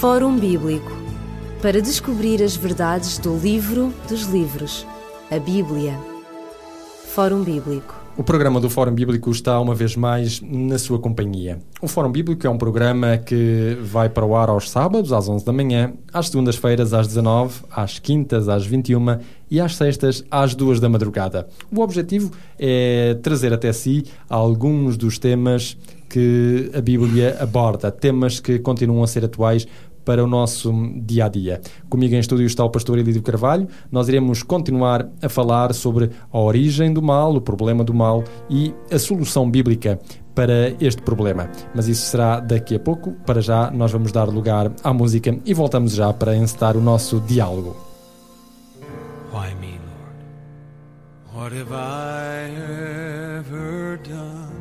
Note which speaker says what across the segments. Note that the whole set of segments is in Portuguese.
Speaker 1: Fórum Bíblico para descobrir as verdades do livro dos livros, a Bíblia. Fórum Bíblico.
Speaker 2: O programa do Fórum Bíblico está uma vez mais na sua companhia. O Fórum Bíblico é um programa que vai para o ar aos sábados, às 11 da manhã, às segundas-feiras, às 19, às quintas, às 21 e às sextas, às 2 da madrugada. O objetivo é trazer até si alguns dos temas que a Bíblia aborda, temas que continuam a ser atuais para o nosso dia a dia. Comigo em estúdio está o pastor Elídio Carvalho. Nós iremos continuar a falar sobre a origem do mal, o problema do mal e a solução bíblica para este problema. Mas isso será daqui a pouco. Para já, nós vamos dar lugar à música e voltamos já para encetar o nosso diálogo.
Speaker 3: Why me, Lord? What have I ever done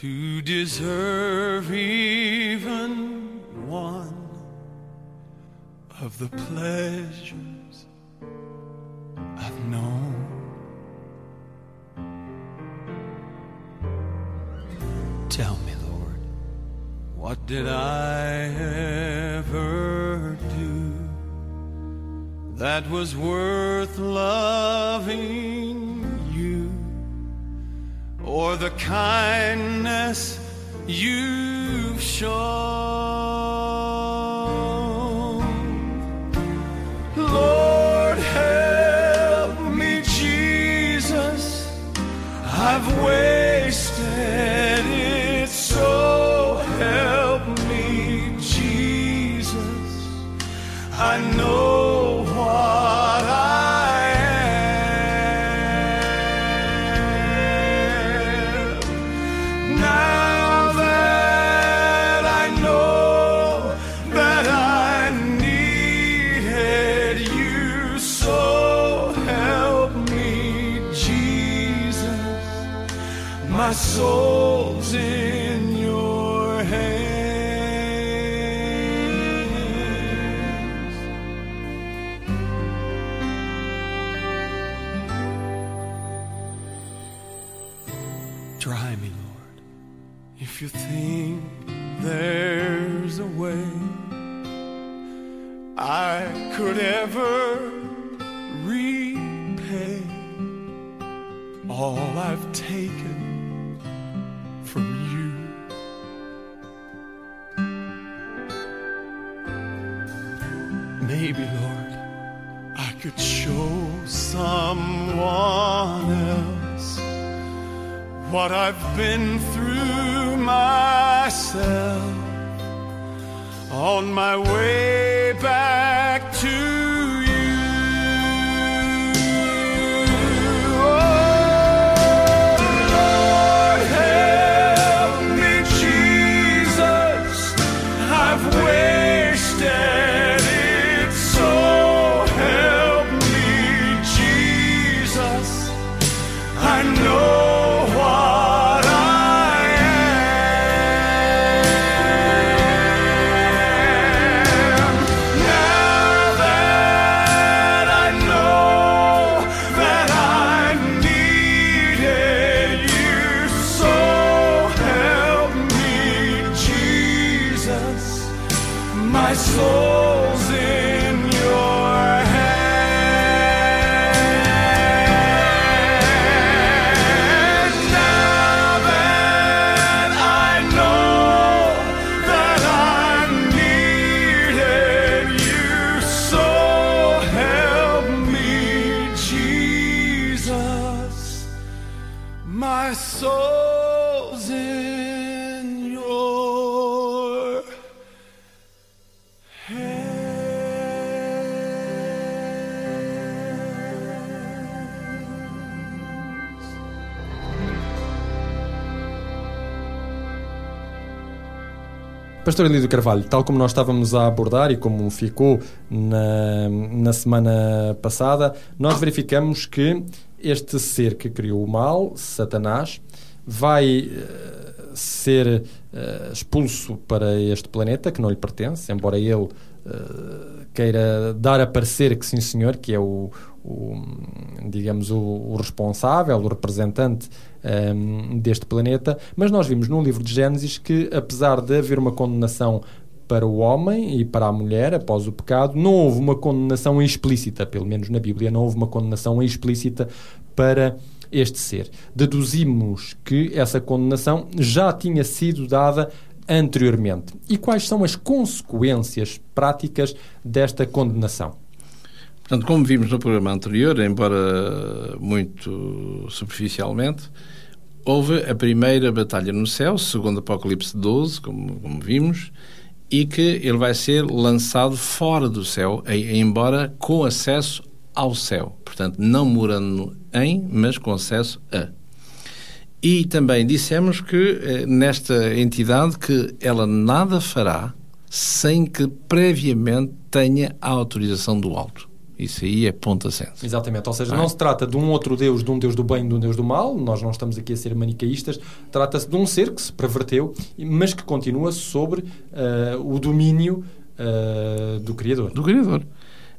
Speaker 3: to deserve even one of the pleasures I've known? Tell me, Lord, what did I ever do? that was worth loving or the kindness you've shown. Lord, help me, Jesus. I've wasted if you think there's a way I could ever repay all I've taken from you. Maybe, Lord, I could show someone else what I've been through myself on my way back
Speaker 2: Pastor Elídio Carvalho, tal como nós estávamos a abordar e como ficou na, na semana passada, nós verificamos que este ser que criou o mal, Satanás, vai eh, ser eh, expulso para este planeta que não lhe pertence, embora ele eh, queira dar a parecer que sim senhor, que é o, o digamos, o, o, responsável, o representante um, deste planeta, mas nós vimos no livro de Gênesis que, apesar de haver uma condenação para o homem e para a mulher após o pecado. Não houve uma condenação explícita, pelo menos na Bíblia, não houve uma condenação explícita para este ser. Deduzimos que essa condenação já tinha sido dada anteriormente. E quais são as consequências práticas desta condenação?
Speaker 4: Portanto, como vimos no programa anterior, embora muito superficialmente, houve a primeira batalha no céu, segundo Apocalipse 12, como, como vimos, e que ele vai ser lançado fora do céu, embora com acesso ao céu. Portanto, não morando em, mas com acesso a. E também dissemos que eh, nesta entidade que ela nada fará sem que previamente tenha a autorização do alto. Isso aí é ponto assente.
Speaker 2: Exatamente, ou seja, não, não é? se trata de um outro Deus, de um Deus do bem e de um Deus do mal, nós não estamos aqui a ser manicaístas, trata-se de um ser que se perverteu, mas que continua sobre uh, o domínio uh, do Criador.
Speaker 4: Do Criador.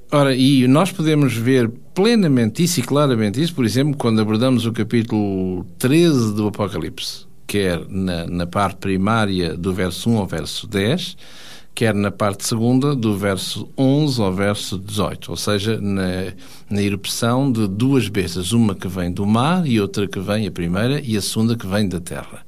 Speaker 4: Ora, e nós podemos ver plenamente isso e claramente isso, por exemplo, quando abordamos o capítulo 13 do Apocalipse, quer na, na parte primária do verso 1 ao verso 10, quer na parte segunda, do verso 11 ao verso 18, ou seja, na, na erupção de duas bestas, uma que vem do mar e outra que vem, a primeira, e a segunda que vem da terra.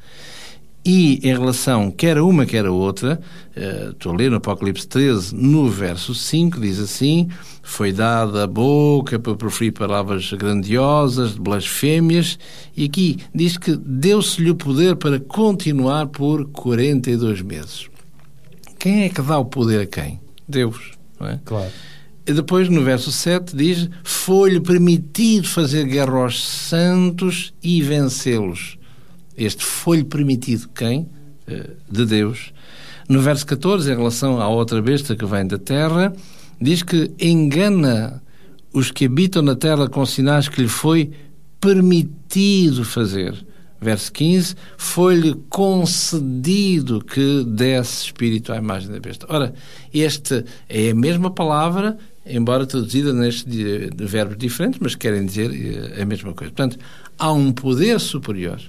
Speaker 4: E em relação quer a uma, quer a outra, uh, estou a ler no Apocalipse 13, no verso 5, diz assim: Foi dada a boca para proferir palavras grandiosas, de blasfémias, e aqui diz que deu-se-lhe o poder para continuar por 42 meses. Quem é que dá o poder a quem? Deus. Não é?
Speaker 2: Claro.
Speaker 4: E depois, no verso 7, diz: Foi-lhe permitido fazer guerra aos santos e vencê-los. Este foi-lhe permitido quem? Eh, de Deus. No verso 14, em relação à outra besta que vem da terra, diz que engana os que habitam na terra com sinais que lhe foi permitido fazer verso 15, foi-lhe concedido que desse espírito à imagem da besta. Ora, este é a mesma palavra, embora traduzida nestes verbos diferentes, mas querem dizer eh, a mesma coisa. Portanto, há um poder superior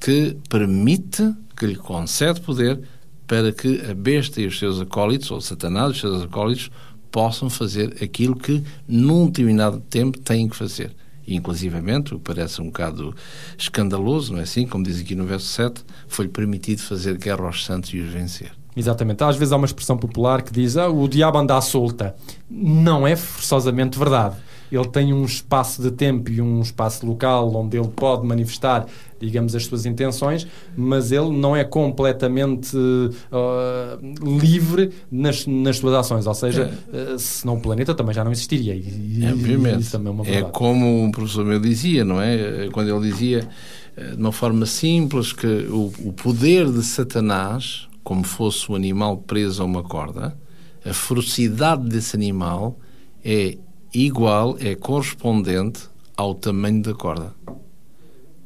Speaker 4: que permite, que lhe concede poder para que a besta e os seus acólitos, ou Satanás e os seus acólitos, possam fazer aquilo que, num determinado tempo, têm que fazer inclusivamente, o que parece um bocado escandaloso, não é assim? Como diz aqui no verso 7, foi-lhe permitido fazer guerra aos santos e os vencer.
Speaker 2: Exatamente. Às vezes há uma expressão popular que diz ah, o diabo anda à solta. Não é forçosamente verdade ele tem um espaço de tempo e um espaço local onde ele pode manifestar, digamos, as suas intenções, mas ele não é completamente uh, livre nas, nas suas ações. Ou seja, é. uh, senão o planeta também já não existiria. E,
Speaker 4: é, obviamente. Isso também é, uma é como o professor meu dizia, não é? Quando ele dizia eh, de uma forma simples que o, o poder de Satanás, como fosse um animal preso a uma corda, a ferocidade desse animal é igual é correspondente ao tamanho da corda.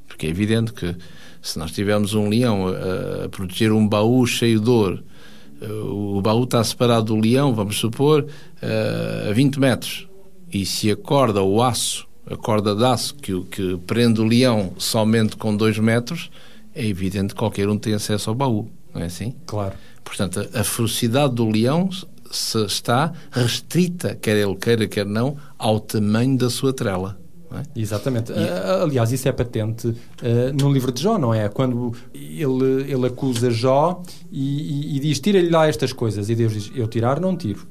Speaker 4: Porque é evidente que se nós tivermos um leão a, a proteger um baú cheio de ouro, eh, o baú está separado do leão, vamos supor, eh, a 20 metros. E se a corda, o aço, a corda de aço que, que prende o leão somente com 2 metros, é evidente que qualquer um tem acesso ao baú, não é assim?
Speaker 2: Claro.
Speaker 4: Portanto, a, a ferocidade do leão se está restrita, quer ele queira, quer não, ao tamanho da sua trela. É?
Speaker 2: Exatamente. E... Aliás, isso é patente uh, no livro de Jó, não é? Quando ele, ele acusa Jó e, e, e diz: tira-lhe lá estas coisas. E Deus diz: eu tirar, não tiro.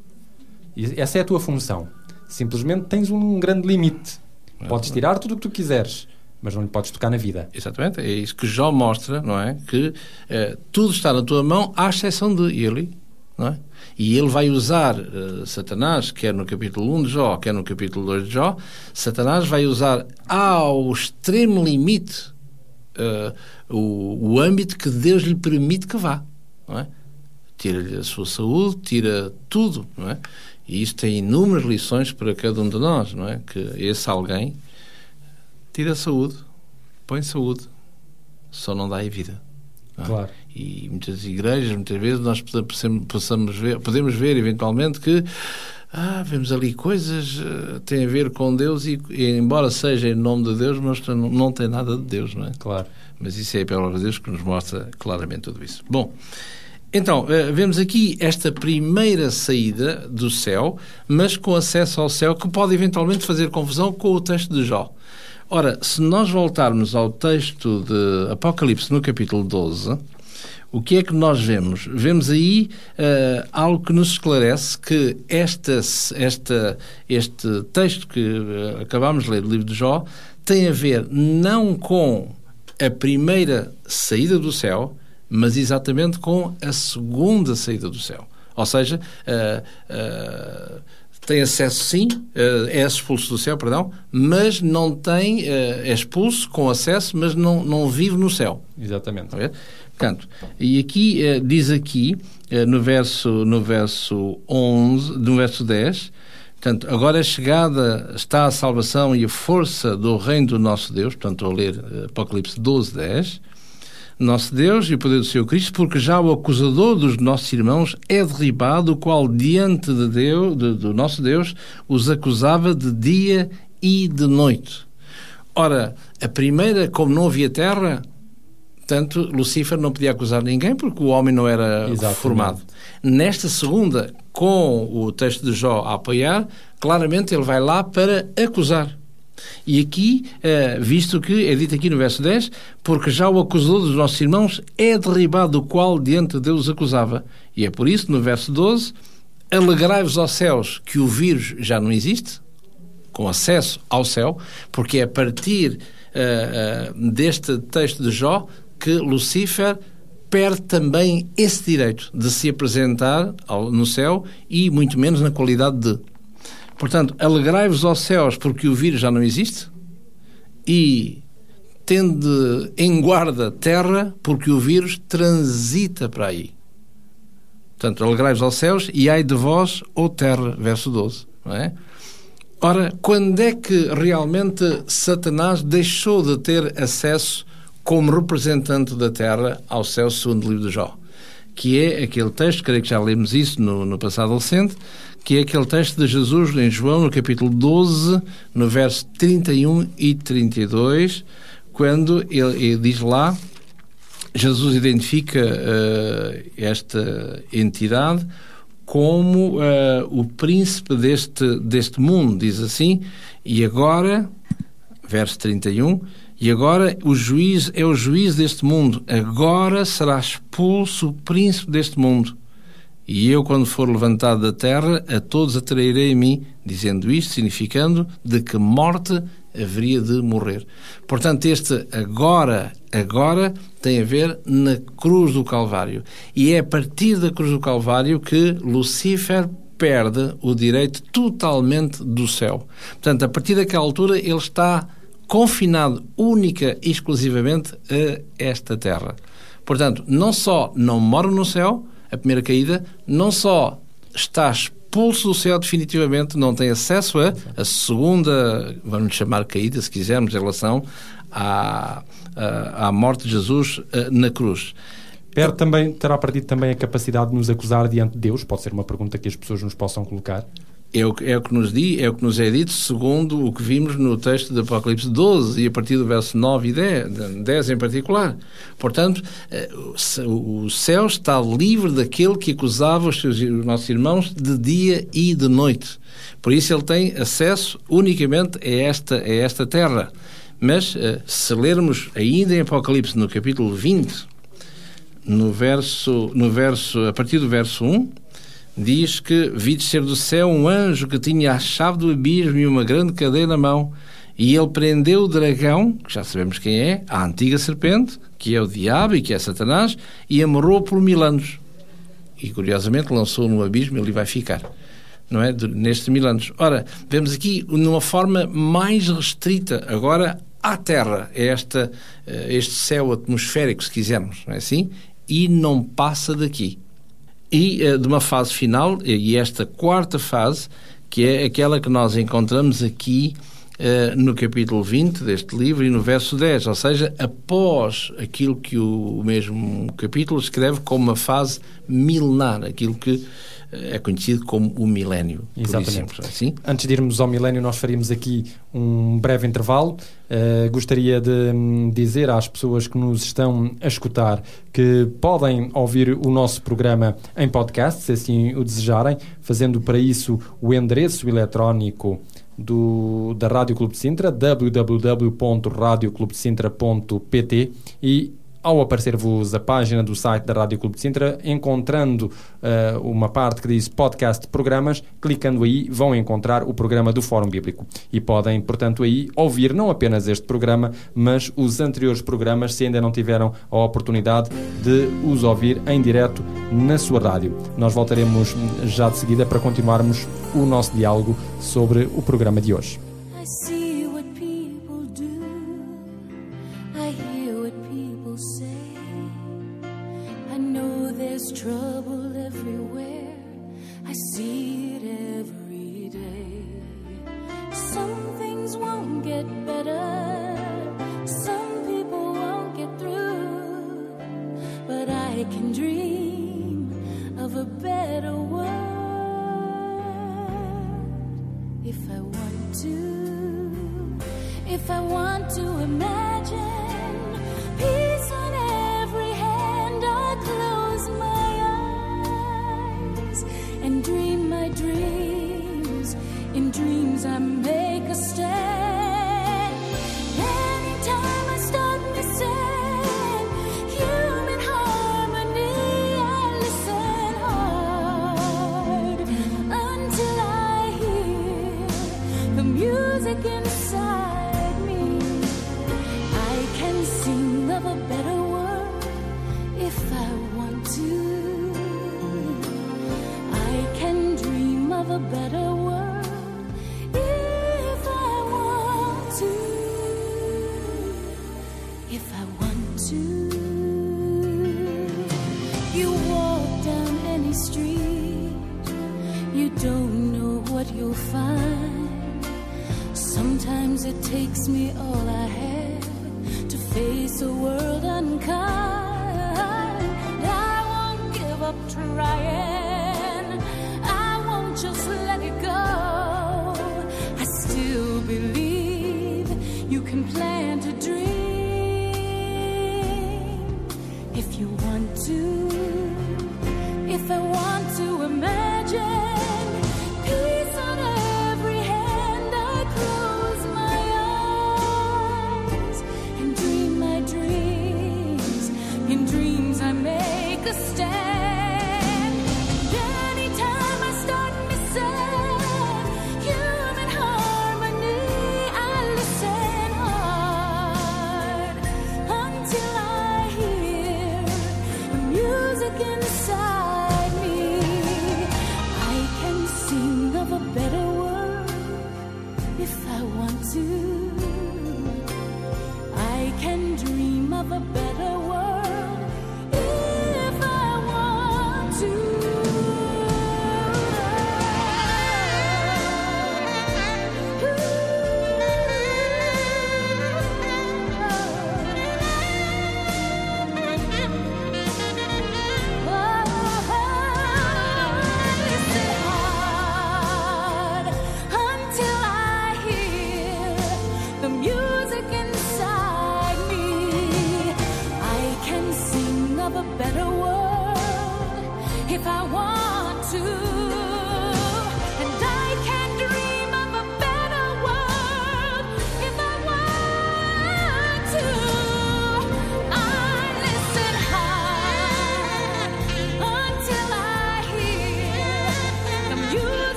Speaker 2: E essa é a tua função. Simplesmente tens um grande limite. Podes tirar tudo o que tu quiseres, mas não lhe podes tocar na vida.
Speaker 4: Exatamente. É isso que Jó mostra, não é? Que uh, tudo está na tua mão, à exceção de ele, é? E ele vai usar uh, Satanás, quer no capítulo 1 de Jó, quer no capítulo 2 de Jó, Satanás vai usar ao extremo limite uh, o, o âmbito que Deus lhe permite que vá. É? Tira-lhe a sua saúde, tira tudo. É? E isso tem inúmeras lições para cada um de nós, não é? Que esse alguém tira a saúde, põe saúde, só não dá a vida.
Speaker 2: É? Claro.
Speaker 4: E muitas igrejas, muitas vezes, nós possamos ver, podemos ver eventualmente que ah, vemos ali coisas uh, têm a ver com Deus e, e, embora seja em nome de Deus, mas não, não tem nada de Deus, não é?
Speaker 2: Claro.
Speaker 4: Mas isso é a palavra de Deus que nos mostra claramente tudo isso. Bom, Então, eh, vemos aqui esta primeira saída do céu, mas com acesso ao céu, que pode eventualmente fazer confusão com o texto de Jó. Ora, se nós voltarmos ao texto de Apocalipse, no capítulo 12, o que é que nós vemos? Vemos aí uh, algo que nos esclarece que esta, esta, este texto que uh, acabámos de ler do livro de Jó tem a ver não com a primeira saída do céu, mas exatamente com a segunda saída do céu. Ou seja, uh, tem acesso sim, é expulso do céu, perdão, mas não tem, é expulso com acesso, mas não, não vive no céu.
Speaker 2: Exatamente.
Speaker 4: Portanto, e aqui diz aqui no verso no verso 11, no verso 10, Portanto, agora é chegada, está a salvação e a força do reino do nosso Deus, portanto, a ler eh, Apocalipse 12, 10. Nosso Deus e o poder do seu Cristo, porque já o acusador dos nossos irmãos é derribado, o qual diante de Deus, de, do nosso Deus, os acusava de dia e de noite. Ora, a primeira, como não havia terra, Portanto, Lucifer não podia acusar ninguém porque o homem não era Exatamente. formado. Nesta segunda, com o texto de Jó a apoiar, claramente ele vai lá para acusar. E aqui, eh, visto que é dito aqui no verso 10, porque já o acusador dos nossos irmãos é derribado, o qual diante de Deus acusava. E é por isso, no verso 12, alegrai-vos aos céus que o vírus já não existe, com acesso ao céu, porque é a partir uh, uh, deste texto de Jó que Lucifer perde também esse direito de se apresentar no céu e muito menos na qualidade de. Portanto, alegrai-vos aos céus porque o vírus já não existe e tende em guarda terra porque o vírus transita para aí. Portanto, alegrai-vos aos céus e ai de vós, ou terra, verso 12. Não é? Ora, quando é que realmente Satanás deixou de ter acesso como representante da terra ao céu, segundo o livro de Jó, que é aquele texto, creio que já lemos isso no, no passado recente, que é aquele texto de Jesus em João, no capítulo 12, no verso 31 e 32, quando ele, ele diz lá, Jesus identifica uh, esta entidade como uh, o príncipe deste, deste mundo, diz assim, e agora, verso 31, e agora o juiz é o juiz deste mundo. Agora será expulso o príncipe deste mundo. E eu, quando for levantado da terra, a todos atrairei a mim, dizendo isto, significando de que morte haveria de morrer. Portanto, este agora, agora, tem a ver na cruz do Calvário. E é a partir da cruz do Calvário que Lucifer perde o direito totalmente do céu. Portanto, a partir daquela altura, ele está confinado única e exclusivamente a esta terra. Portanto, não só não mora no céu, a primeira caída, não só está expulso do céu definitivamente, não tem acesso a, a segunda, vamos chamar caída, se quisermos, em relação à, à, à morte de Jesus eh, na cruz.
Speaker 2: Perde também, terá perdido também a capacidade de nos acusar diante de Deus? Pode ser uma pergunta que as pessoas nos possam colocar.
Speaker 4: É o, é o, que nos diz, é o que nos é dito segundo o que vimos no texto do Apocalipse 12 e a partir do verso 9 e 10, 10 em particular. Portanto, eh, o céu está livre daquele que acusava os, seus, os nossos irmãos de dia e de noite. Por isso ele tem acesso unicamente a esta, a esta terra. Mas eh, se lermos ainda em Apocalipse no capítulo 20, no verso, no verso, a partir do verso 1, diz que vi descer do céu um anjo que tinha a chave do abismo e uma grande cadeia na mão, e ele prendeu o dragão, que já sabemos quem é, a antiga serpente, que é o diabo e que é Satanás, e amarrou por mil anos. E curiosamente lançou no abismo e ele vai ficar. Não é? Nestes mil anos. Ora, vemos aqui numa forma mais restrita, agora à Terra, é esta, eh, este céu atmosférico, se quisermos, não é assim? E não passa daqui e uh, de uma fase final, e esta quarta fase, que é aquela que nós encontramos aqui no capítulo 20 deste livro e no verso 10, ou seja, após aquilo que o mesmo capítulo escreve como uma fase milenar, aquilo que é conhecido como o milénio.
Speaker 2: Exatamente.
Speaker 4: Exemplo, assim?
Speaker 2: Antes de irmos ao milénio, nós faríamos aqui um breve intervalo. Uh, gostaria de um, dizer às pessoas que nos estão a escutar que podem ouvir o nosse programa em podcast, se assim o desejarem, fazendo para isso o endereço eletrónico do, da Rádio Clube de Sintra, www.radioclubdesintra.pt e ao aparecer-vos a página do site da Rádio Clube de Sintra, encontrando uh, uma parte que diz podcast programas, clicando aí vão encontrar o programa do Fórum Bíblico. E podem, portanto, aí ouvir não apenas este programa, mas os anteriores programas, se ainda não tiveram a oportunidade de os ouvir em direto na sua rádio. Nós voltaremos já de seguida para continuarmos o nosso diálogo sobre o programa de hoje.
Speaker 5: Get better. Some people won't get through. But I can dream of a better world if I want to, if I want to imagine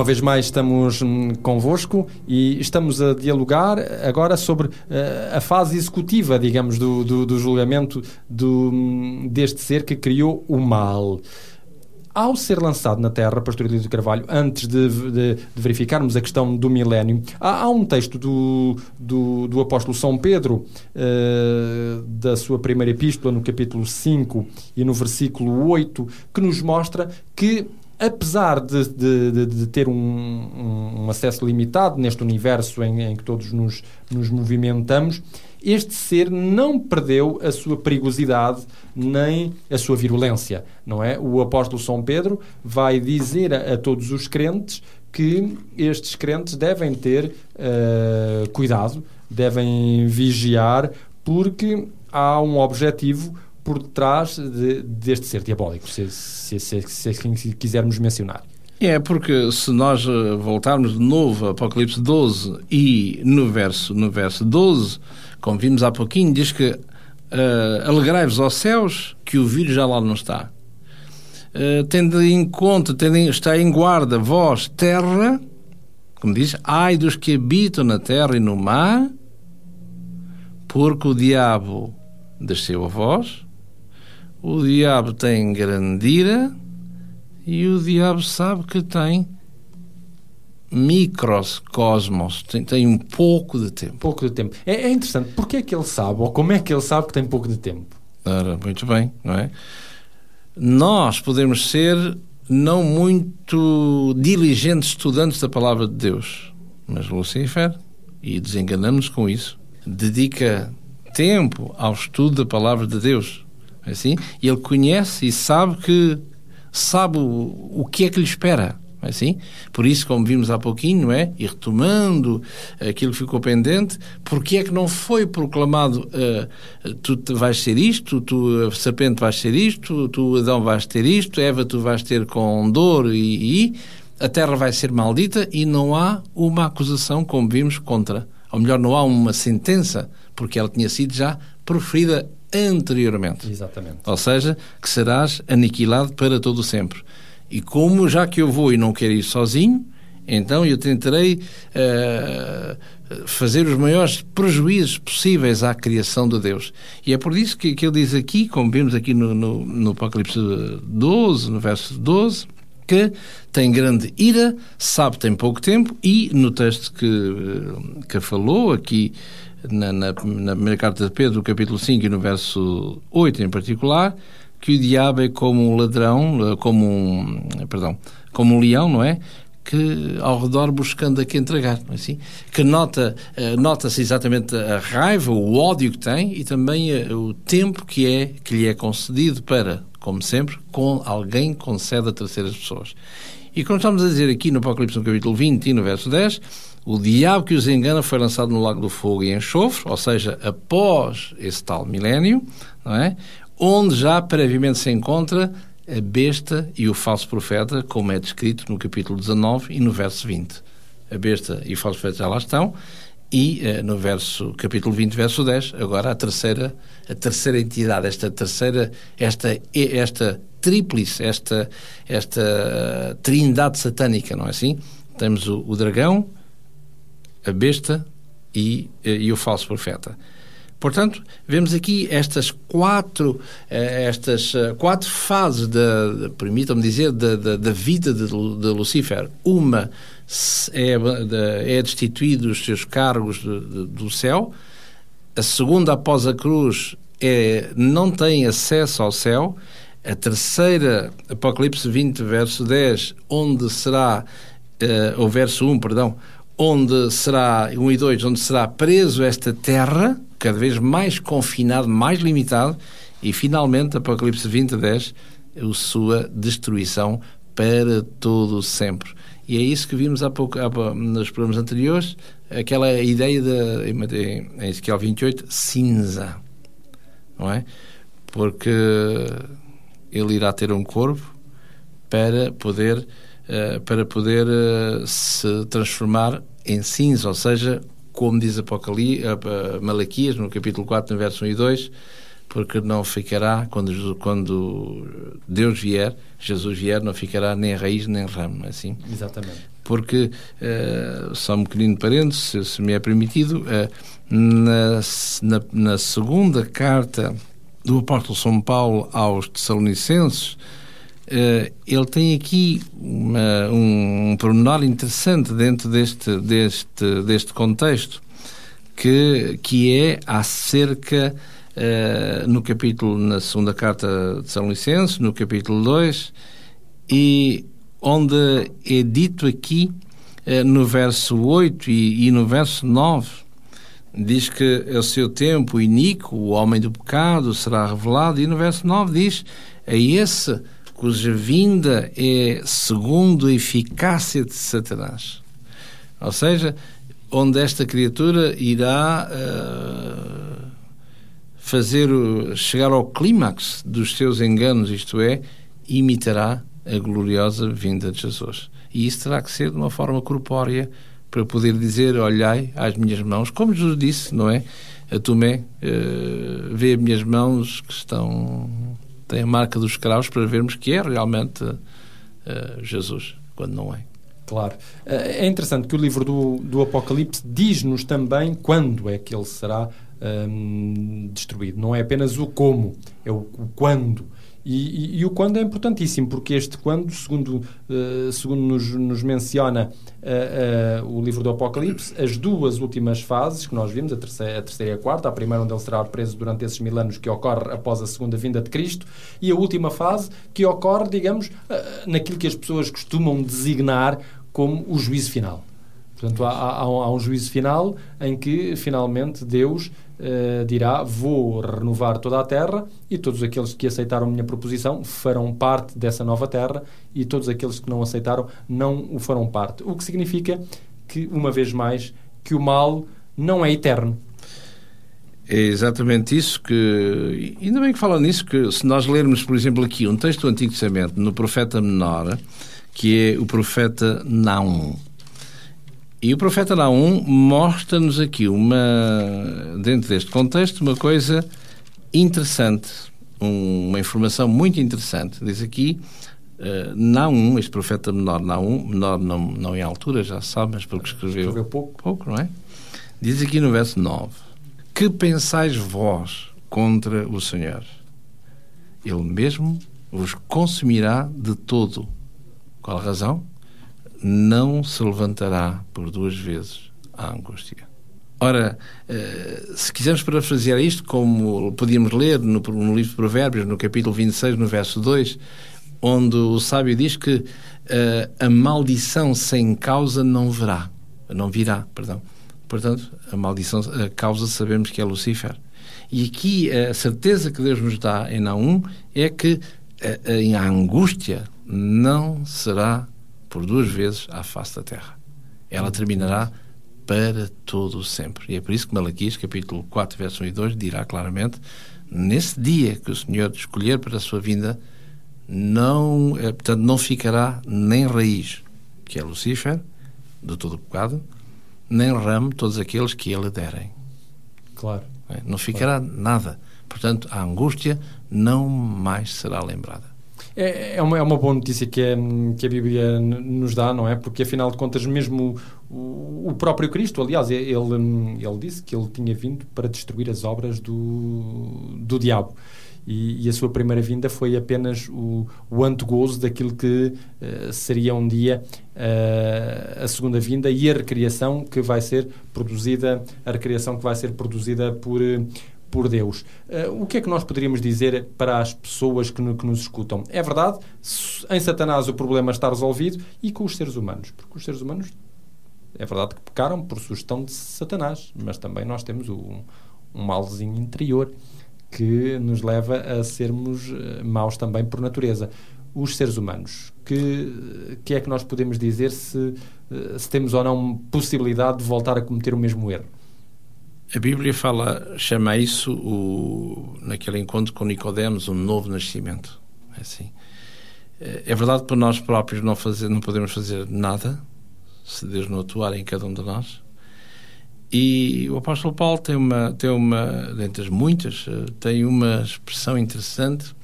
Speaker 2: Uma vez mais estamos hum, convosco e estamos a dialogar agora sobre eh, a fase executiva, digamos, do, do, do julgamento do, hum, deste ser que criou o mal. Ao ser lançado na Terra, Pastor Elísio de Carvalho, antes de, de- de verificarmos a questão do milénio, há, há um texto do, do, do apóstolo São Pedro, eh, da sua primeira epístola, no capítulo 5 e no versículo 8, que nos mostra que apesar de, de- de- ter um, um- acesso limitado neste universo em, em que todos nos, nos movimentamos, este ser não perdeu a sua perigosidade nem a sua virulência, não é? O apóstolo São Pedro vai dizer a, a todos os crentes que estes crentes devem ter eh, cuidado, devem vigiar, porque há um objetivo por detrás de- deste ser diabólico, se, se, se, se assim quisermos mencionar.
Speaker 4: É, porque se nós eh, voltarmos de novo a Apocalipse 12 e no verso, no verso 12, como vimos há pouquinho, diz que eh, alegrai-vos aos céus que o vírus já lá não está. Uh, tendo em conta, tendo em, está em guarda vós, terra, como diz, ai dos que habitam na terra e no mar, porque o diabo desceu a vós, o diabo tem grande ira, e o diabo sabe que tem microcosmos, tem, tem um pouco de tempo.
Speaker 2: Pouco de tempo. É, é interessante, porque é que ele sabe, ou como é que ele sabe que tem pouco de tempo?
Speaker 4: Ora, muito bem, não é? Nós podemos ser não muito diligentes estudantes da palavra de Deus, mas Lucifer, e desenganamos-nos com isso, dedica tempo ao estudo da palavra de Deus, assim? E ele conhece e sabe que sabe o, o que é que lhe espera. é Assim? Por isso, como vimos há pouquinho, não é? E retomando aquilo que ficou pendente, porque é que não foi proclamado uh, tu vais ser isto, tu, a serpente vais ser isto, tu, Adão, vais ter isto, Eva, tu vais ter com dor e, e a terra vai ser maldita e não há uma acusação, como vimos, contra. Ou melhor, não há uma sentença, porque ela tinha sido já proferida anteriormente.
Speaker 2: Exatamente.
Speaker 4: Ou seja, que serás aniquilado para todo sempre. E como já que eu vou e não quero ir sozinho, então eu tentarei uh, fazer os maiores prejuízos possíveis à criação de Deus. E é por isso que, que ele diz aqui, como vimos aqui no, no, no Apocalipse 12, no verso 12, que tem grande ira, sabe tem pouco tempo, e no texto que, que falou aqui na, na, na primeira carta de Pedro, capítulo 5 e no verso 8 em particular, que o diabo é como um ladrão, como um, perdão, como um leão, não é? Que ao redor buscando a que entregar, não é assim? Que nota, nota-se exatamente a raiva, o ódio que tem e também o tempo que é que lhe é concedido para, como sempre, com alguém concede a terceiras pessoas. E como estamos a dizer aqui no Apocalipse no capítulo 20 e no verso 10, o diabo que os engana foi lançado no lago do fogo e enxofre, ou seja, após esse tal milénio, não é? onde já previamente se encontra a besta e o falso profeta, como é descrito no capítulo 19 e no verso 20. A besta e o falso profeta já lá estão, e uh, no verso, capítulo 20, verso 10, agora a terceira, a terceira entidade, esta terceira, esta, esta tríplice, esta, esta trindade satânica, não é assim? Temos o, o dragão, a besta e, e o falso profeta. Portanto, vemos aqui estas quatro, estas quatro fases, da, permitam-me dizer, da vida de, de, Lucifer. Uma é, é destituído dos seus cargos de, de, do céu. A segunda, após a cruz, é, não tem acesso ao céu. A terceira, Apocalipse 20, verso 10, onde será, uh, o verso 1, perdão, onde será, 1 e 2, onde será preso esta terra, cada vez mais confinado, mais limitado, e finalmente, Apocalipse 20, 10, a sua destruição para todo sempre. E é isso que vimos há pouco, há, nos programas anteriores, aquela ideia de, em Ezequiel 28, cinza, não é? Porque ele irá ter um corpo para poder, para poder uh, se transformar em cinza, ou seja, como diz Apocalipse, uh, Malaquias, no capítulo 4, no verso 1 e 2, porque não ficará, quando, quando Deus vier, Jesus vier, não ficará nem raiz nem ramo, assim.
Speaker 2: Exatamente.
Speaker 4: porque, eh, só um pequenino parênteses, se, se me é permitido, eh, na, na, na segunda carta do apóstolo São Paulo aos Tessalonicenses, eh, ele tem aqui uma, um, um pormenor interessante dentro deste, deste, deste contexto, que, que é acerca, eh, no capítulo, na segunda carta de São Licenses, no capítulo 2, e onde é dito aqui, eh, no verso 8 e, e no verso 9, diz que é o seu tempo iníquo, o homem do pecado será revelado, e no verso 9 diz, a esse cuja vinda é segundo a eficácia de Satanás. Ou seja, onde esta criatura irá uh, fazer o, chegar ao clímax dos seus enganos, isto é, imitará a gloriosa vinda de Jesus. E isso terá que ser de uma forma corpórea para poder dizer, olhai às minhas mãos, como Jesus disse, não é? A Tomé, uh, vê as minhas mãos que estão tem a marca dos cravos para vermos que é realmente uh, Jesus, quando não é.
Speaker 2: Claro. É interessante que o livro do, do Apocalipse diz-nos também quando é que ele será um, destruído. Não é apenas o como, é o, o quando. E, e, e, o quando é importantíssimo, porque este quando, segundo, uh, segundo nos, nos menciona uh, uh, o livro do Apocalipse, as duas últimas fases que nós vimos, a terceira, a terceira e a quarta, a primeira onde ele será preso durante esses mil anos, que ocorre após a segunda vinda de Cristo, e a última fase que ocorre, digamos, naquilo que as pessoas costumam designar como o juízo final. Portanto, há, há, há um juízo final em que, finalmente, Deus uh, dirá: Vou renovar toda a terra, e todos aqueles que aceitaram a minha proposição farão parte dessa nova terra, e todos aqueles que não aceitaram não o farão parte. O que significa que, uma vez mais, que o mal não é eterno.
Speaker 4: É exatamente isso que. Ainda bem que fala nisso, que se nós lermos, por exemplo, aqui um texto do Antigo Testamento, no profeta menor, que é o profeta Naum. E o profeta Naum mostra-nos aqui uma, dentro deste contexto, uma coisa interessante, uma informação muito interessante. Diz aqui, uh, Naum, este profeta menor Naum, menor não, não em altura, já sabe, mas porque escreveu,
Speaker 2: escreveu pouco.
Speaker 4: pouco, não é? Diz aqui no verso 9: Que pensais vós contra o Senhor? Ele mesmo vos consumirá de todo. Qual a razão? Não se levantará por duas vezes a angústia. Ora, eh, se quisermos parafrasear isto, como podíamos ler no, livro de Provérbios, no capítulo 26, no verso 2, onde o sábio diz que uh, a maldição sem causa não não virá, perdão. Portanto, a maldição, a causa sabemos que é Lucifer. E aqui a certeza que Deus nos dá em Naum é que a, a angústia não será por duas vezes à face da terra. Ela terminará para todo sempre. E é por isso que Malaquias, capítulo 4, verso 1 e 2, dirá claramente: nesse dia que o Senhor escolher para a sua vinda, não, eh, portanto, não ficará nem raiz, que é Lucifer, do todo o pecado, nem ramo, todos aqueles que ele derem.
Speaker 2: Claro.
Speaker 4: É, não ficará claro. nada. Portanto, a angústia não mais será lembrada.
Speaker 2: É, é, uma, é uma boa notícia que, é, que a Bíblia nos dá, não é? Porque afinal de contas, mesmo o, o próprio Cristo, aliás, ele, ele disse que ele tinha vindo para destruir as obras do, do diabo. E, e, a sua primeira vinda foi apenas o, o antegozo daquilo que uh, seria um dia uh, a segunda vinda e a recriação que vai ser produzida, a recriação que vai ser produzida por, por Deus. Uh, o que é que nós poderíamos dizer para as pessoas que, no, que, nos escutam? É verdade, em Satanás o problema está resolvido e com os seres humanos, porque os seres humanos é verdade que pecaram por sugestão de Satanás, mas também nós temos um, um malzinho interior que nos leva a sermos eh, maus também por natureza. Os seres humanos, que, que é que nós podemos dizer se, eh, se temos ou não possibilidade de voltar a cometer o mesmo erro?
Speaker 4: A Bíblia fala, chama isso, o, naquele encontro com Nicodemos, um novo nascimento. É assim. É verdade que para nós próprios não, fazer, não podemos fazer nada se Deus não atuar em cada um de nós. E o apóstolo Paulo tem uma, tem uma dentre as muitas, tem uma expressão interessante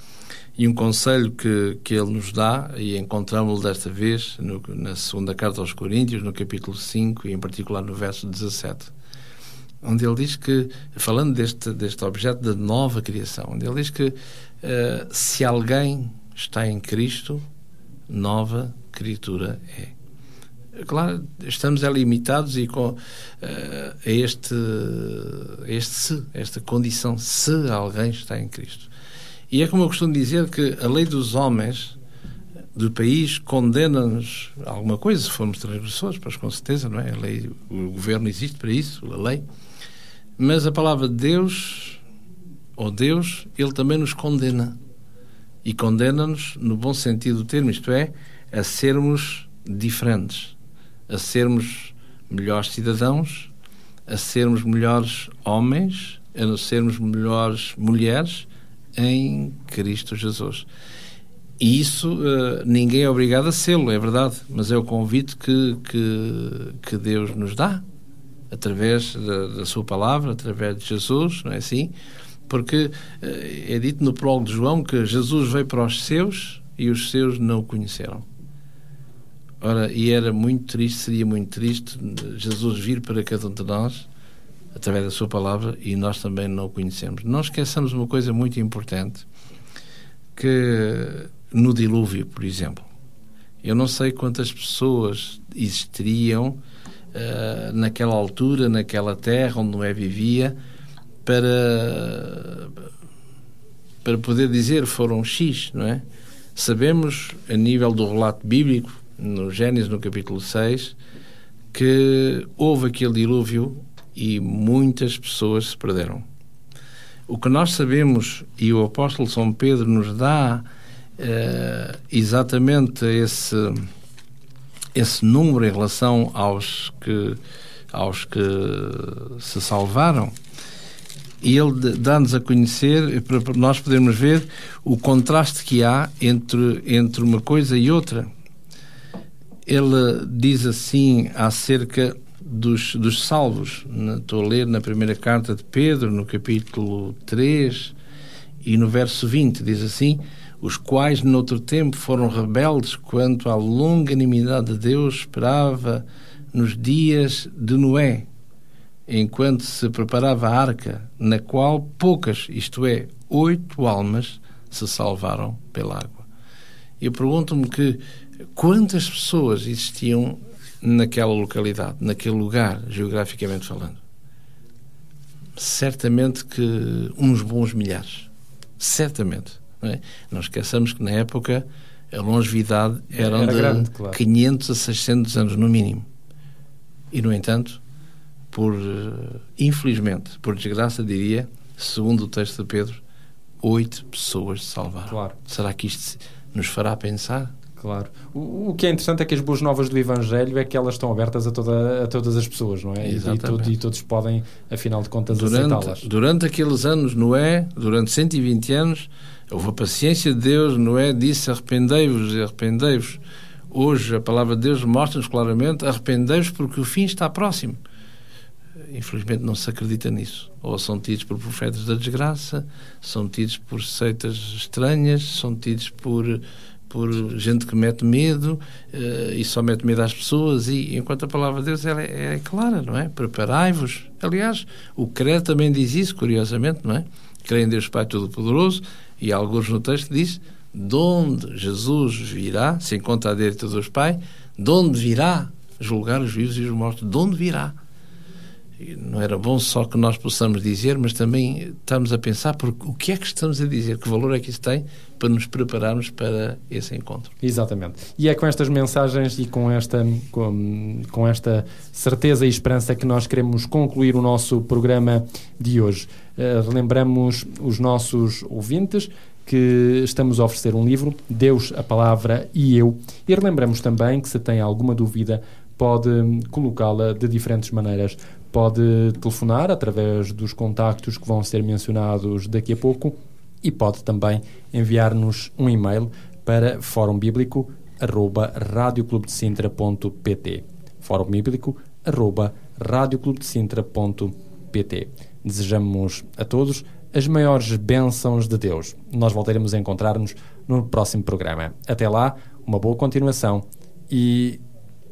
Speaker 4: E um conselho que, que ele nos dá, e encontramos-lo desta vez no, na segunda carta aos Coríntios, no capítulo 5, e em particular no verso 17, onde ele diz que, falando deste, deste objeto da nova criação, onde ele diz que uh, se alguém está em Cristo, nova criatura é. Claro, estamos é limitados e com, uh, a este, a este se, esta condição, se alguém está em Cristo. E é como eu costumo dizer que a lei dos homens do país condena-nos alguma coisa, se formos transgressores, pois com certeza, não é? A lei, o governo existe para isso, a lei. Mas a palavra de Deus, ou Deus, ele também nos condena. E condena-nos no bom sentido do termo, isto é, a sermos diferentes, a sermos melhores cidadãos, a sermos melhores homens, a sermos melhores mulheres em Cristo Jesus. E isso uh, ninguém é obrigado a sê-lo, é verdade, mas é o convite que, que, que Deus nos dá através da, da, sua palavra, através de Jesus, não é assim? Porque uh, é dito no prólogo de João que Jesus veio para os seus e os seus não o conheceram. Ora, e era muito triste, seria muito triste Jesus vir para cada um de nós através da sua palavra e nós também não o conhecemos. Não esqueçamos uma coisa muito importante, que no dilúvio, por exemplo, eu não sei quantas pessoas existiriam uh, naquela altura, naquela terra onde Noé vivia, para, para poder dizer foram X, não é? Sabemos, a nível do relato bíblico, no Gênesis, no capítulo 6, que houve aquele dilúvio e muitas pessoas se perderam. O que nós sabemos, e o apóstolo São Pedro nos dá uh, exatamente esse, esse número em relação aos que, aos que se salvaram, e ele dá-nos a conhecer, para nós podermos ver o contraste que há entre, entre uma coisa e outra. Ele diz assim acerca dos, dos salvos. Estou a ler na primeira carta de Pedro, no capítulo 3 e no verso 20, diz assim: Os quais, noutro tempo, foram rebeldes quanto à longanimidade de Deus esperava nos dias de Noé, enquanto se preparava a arca, na qual poucas, isto é, oito almas, se salvaram pela água. Eu pergunto-me que quantas pessoas existiam naquela localidade, naquele lugar, geograficamente falando? Certamente que uns bons milhares. Certamente. Não, é? não esqueçamos que na época a longevidade era, era de grande, claro. 500 a 600 anos no mínimo. E, no entanto, por eh, infelizmente, por desgraça, diria, segundo o texto de Pedro, oito pessoas se salvaram. Claro. Será que isto nos fará pensar?
Speaker 2: Claro. O, o, que é interessante é que as boas novas do Evangelho é que elas estão abertas a, toda, a todas as pessoas, não é?
Speaker 4: Exatamente.
Speaker 2: E, e, todos podem, afinal de contas,
Speaker 4: durante,
Speaker 2: aceitá-las.
Speaker 4: Durante aqueles anos, Noé, durante 120 anos, houve a paciência de Deus, Noé disse arrependei-vos e arrependei-vos. Hoje a palavra de Deus mostra-nos claramente arrependei-vos porque o fim está próximo. Infelizmente não se acredita nisso. Ou são tidos por profetas da desgraça, são tidos por seitas estranhas, são tidos por por gente que mete medo uh, e só mete medo às pessoas e enquanto a palavra de Deus ela é, é clara, não é? Preparai-vos. Aliás, o credo também diz isso, curiosamente, não é? Creio em Deus Pai Todo-Poderoso e alguns no texto diz de onde Jesus virá, se encontra à direita Deus Pai, de onde virá julgar os vivos e os mortos, de onde virá? não era bom só que nós possamos dizer, mas também estamos a pensar por o que é que estamos a dizer, que valor é que isso tem para nos prepararmos para esse encontro.
Speaker 2: Exatamente. E é com estas mensagens e com esta, com, com esta certeza e esperança que nós queremos concluir o nosso programa de hoje. Uh, relembramos os nossos ouvintes que estamos a oferecer um livro, Deus, a Palavra e Eu. E relembramos também que se tem alguma dúvida, pode colocá-la de diferentes maneiras. Pode telefonar através dos contactos que vão ser mencionados daqui a pouco e pode também enviar-nos um e-mail para fórumbíblico@radioclubdecintra.pt fórumbíblico@radioclubdecintra.pt Desejamos a todos as maiores bênçãos de Deus. Nós voltaremos a encontrar-nos no próximo programa. Até lá, uma boa continuação e,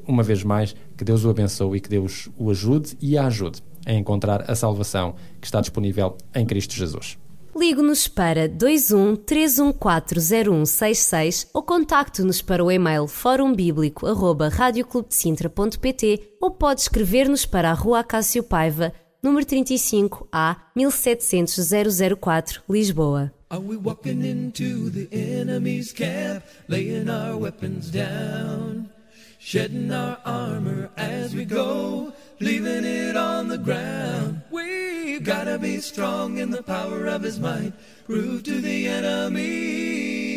Speaker 2: uma vez mais, que Deus o abençoe e que Deus o ajude e a ajude a encontrar a salvação que está disponível em Cristo Jesus.
Speaker 1: Ligue-nos para 21 3140166 ou contacte-nos para o e-mail forumbíblico.radioclubdecintra.pt ou pode escrever-nos para a Rua Acácio Paiva, número 35 A 1700 004, Lisboa.
Speaker 3: Are we walking into the enemy's camp, laying our weapons down, shedding our armor as we go, leaving it on the ground? We've gotta be strong in the power of his might, prove to the enemy.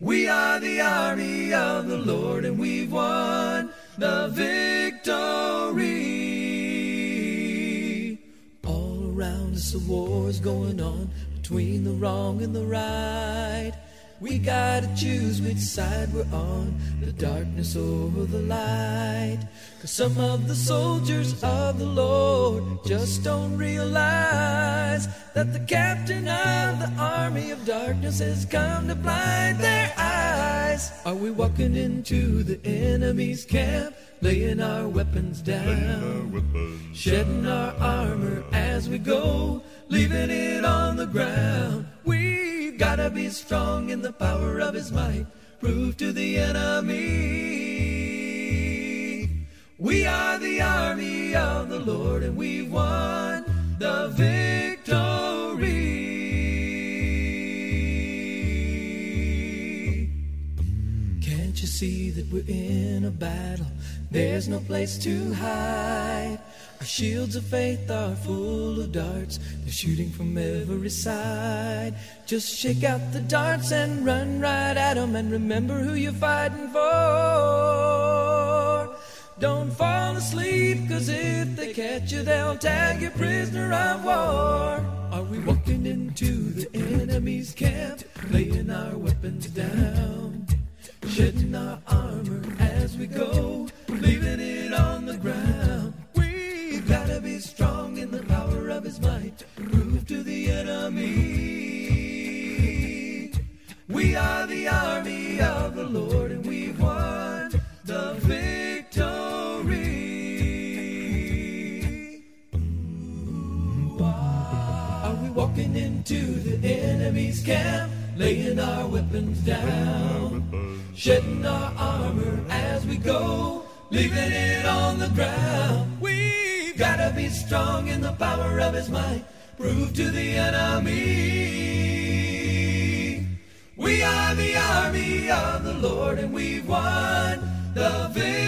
Speaker 3: We are the army of the Lord and we've won the victory. Around us a war's going on between the wrong and the right. We gotta choose which side we're on, the darkness or the light. Cause some of the soldiers of the Lord just don't realize that the captain of the army of darkness has come to blind their eyes. Are we walking into the enemy's camp, laying our weapons down, shedding our armor as we go, leaving it on the ground? We've gotta be strong in the power of his might, prove to the enemy. We are the army of the Lord and we've won the victory. Can't you see that we're in a battle? There's no place to hide. Our shields of faith are full of darts. They're shooting from every side. Just shake out the darts and run right at 'em and remember who you're fighting for. Fall asleep, cause if they catch you, they'll tag you prisoner of war. Are we walking into the enemy's camp, laying our weapons down, shedding our armor as we go, leaving it on the ground? We've gotta be strong in the power of his might, prove to the enemy. We are the army of the Lord and we've won down, shedding our armor as we go, leaving it on the ground? We've gotta be strong in the power of his might, prove to the enemy. We are the army of the Lord and we've won the victory.